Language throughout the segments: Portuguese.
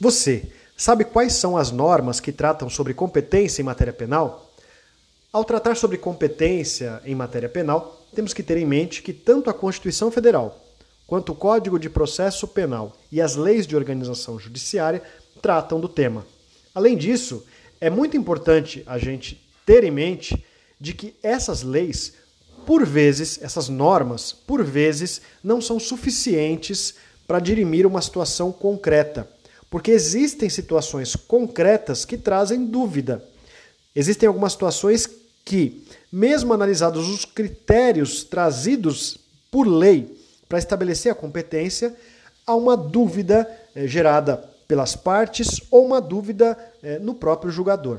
Você sabe quais são as normas que tratam sobre competência em matéria penal? Ao tratar sobre competência em matéria penal, temos que ter em mente que tanto a Constituição Federal quanto o Código de Processo Penal e as leis de organização judiciária tratam do tema. Além disso, é muito importante a gente ter em mente de que essas leis, por vezes, essas normas, por vezes, não são suficientes para dirimir uma situação concreta, porque existem situações concretas que trazem dúvida. Existem algumas situações que, mesmo analisados os critérios trazidos por lei para estabelecer a competência, há uma dúvida eh, gerada pelas partes ou uma dúvida eh, no próprio julgador.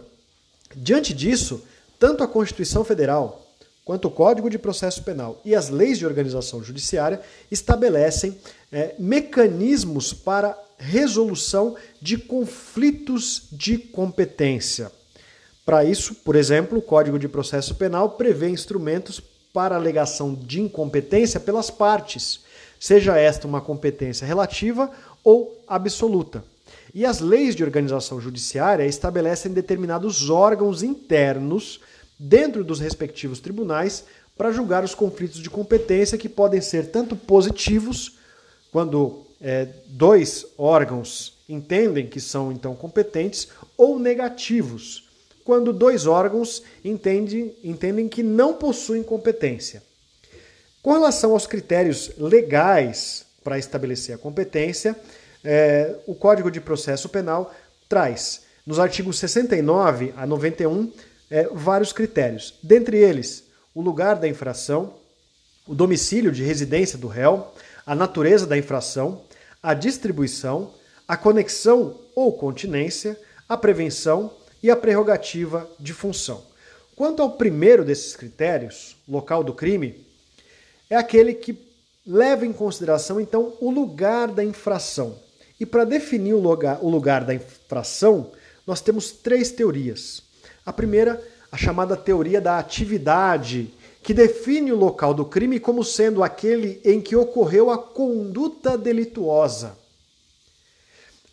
Diante disso, tanto a Constituição Federal quanto o Código de Processo Penal e as leis de organização judiciária estabelecem é, mecanismos para resolução de conflitos de competência. Para isso, por exemplo, o Código de Processo Penal prevê instrumentos para alegação de incompetência pelas partes, seja esta uma competência relativa ou absoluta. E as leis de organização judiciária estabelecem determinados órgãos internos dentro dos respectivos tribunais para julgar os conflitos de competência que podem ser tanto positivos, quando é, dois órgãos entendem que são então competentes, ou negativos, quando dois órgãos entendem, entendem que não possuem competência. Com relação aos critérios legais para estabelecer a competência, é, o Código de Processo Penal traz, nos artigos 69 a 91, é, vários critérios. Dentre eles, o lugar da infração, o domicílio de residência do réu, a natureza da infração, a distribuição, a conexão ou continência, a prevenção e a prerrogativa de função. Quanto ao primeiro desses critérios, local do crime, é aquele que leva em consideração então o lugar da infração. E para definir o lugar, o lugar da infração, nós temos três teorias. A primeira, a chamada teoria da atividade, que define o local do crime como sendo aquele em que ocorreu a conduta delituosa.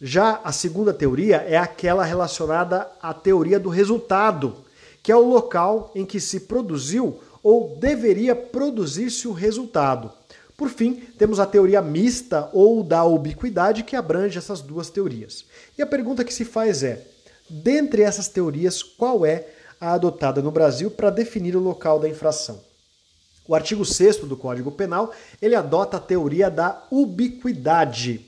Já a segunda teoria é aquela relacionada à teoria do resultado, que é o local em que se produziu ou deveria produzir-se o resultado. Por fim, temos a teoria mista ou da ubiquidade, que abrange essas duas teorias. E a pergunta que se faz é: Dentre essas teorias, qual é a adotada no Brasil para definir o local da infração? O artigo 6 do Código Penal, ele adota a teoria da ubiquidade.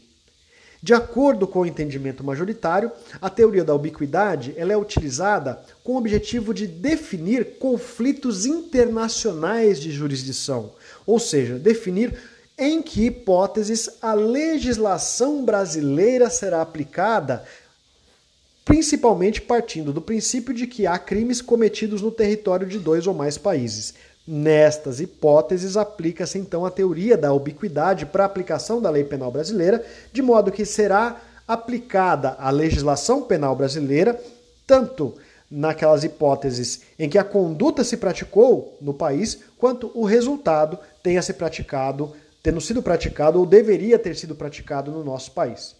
De acordo com o entendimento majoritário, a teoria da ubiquidade ela é utilizada com o objetivo de definir conflitos internacionais de jurisdição, ou seja, definir em que hipóteses a legislação brasileira será aplicada principalmente partindo do princípio de que há crimes cometidos no território de dois ou mais países. Nestas hipóteses, aplica-se então a teoria da ubiquidade para a aplicação da lei penal brasileira, de modo que será aplicada a legislação penal brasileira tanto naquelas hipóteses em que a conduta se praticou no país, quanto o resultado tenha se praticado, tendo sido praticado ou deveria ter sido praticado no nosso país.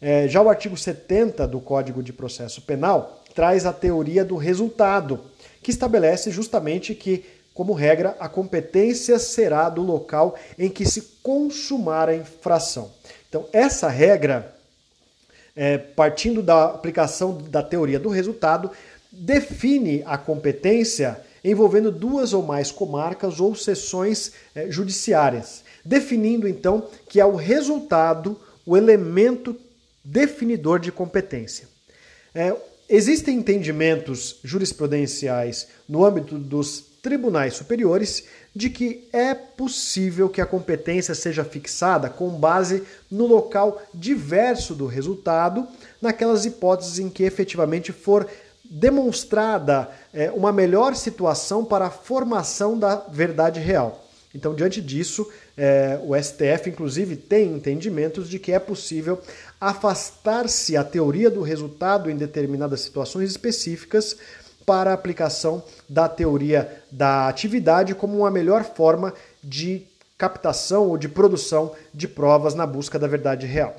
É, já o artigo 70 do Código de Processo Penal traz a teoria do resultado, que estabelece justamente que, como regra, a competência será do local em que se consumar a infração. Então, essa regra, é, partindo da aplicação da teoria do resultado, define a competência envolvendo duas ou mais comarcas ou seções é, judiciárias, definindo então que é o resultado o elemento definidor de competência. É, existem entendimentos jurisprudenciais no âmbito dos tribunais superiores de que é possível que a competência seja fixada com base no local diverso do resultado, naquelas hipóteses em que efetivamente for demonstrada é, uma melhor situação para a formação da verdade real. Então, diante disso, é, o STF, inclusive, tem entendimentos de que é possível afastar-se a teoria do resultado em determinadas situações específicas para a aplicação da teoria da atividade como uma melhor forma de captação ou de produção de provas na busca da verdade real.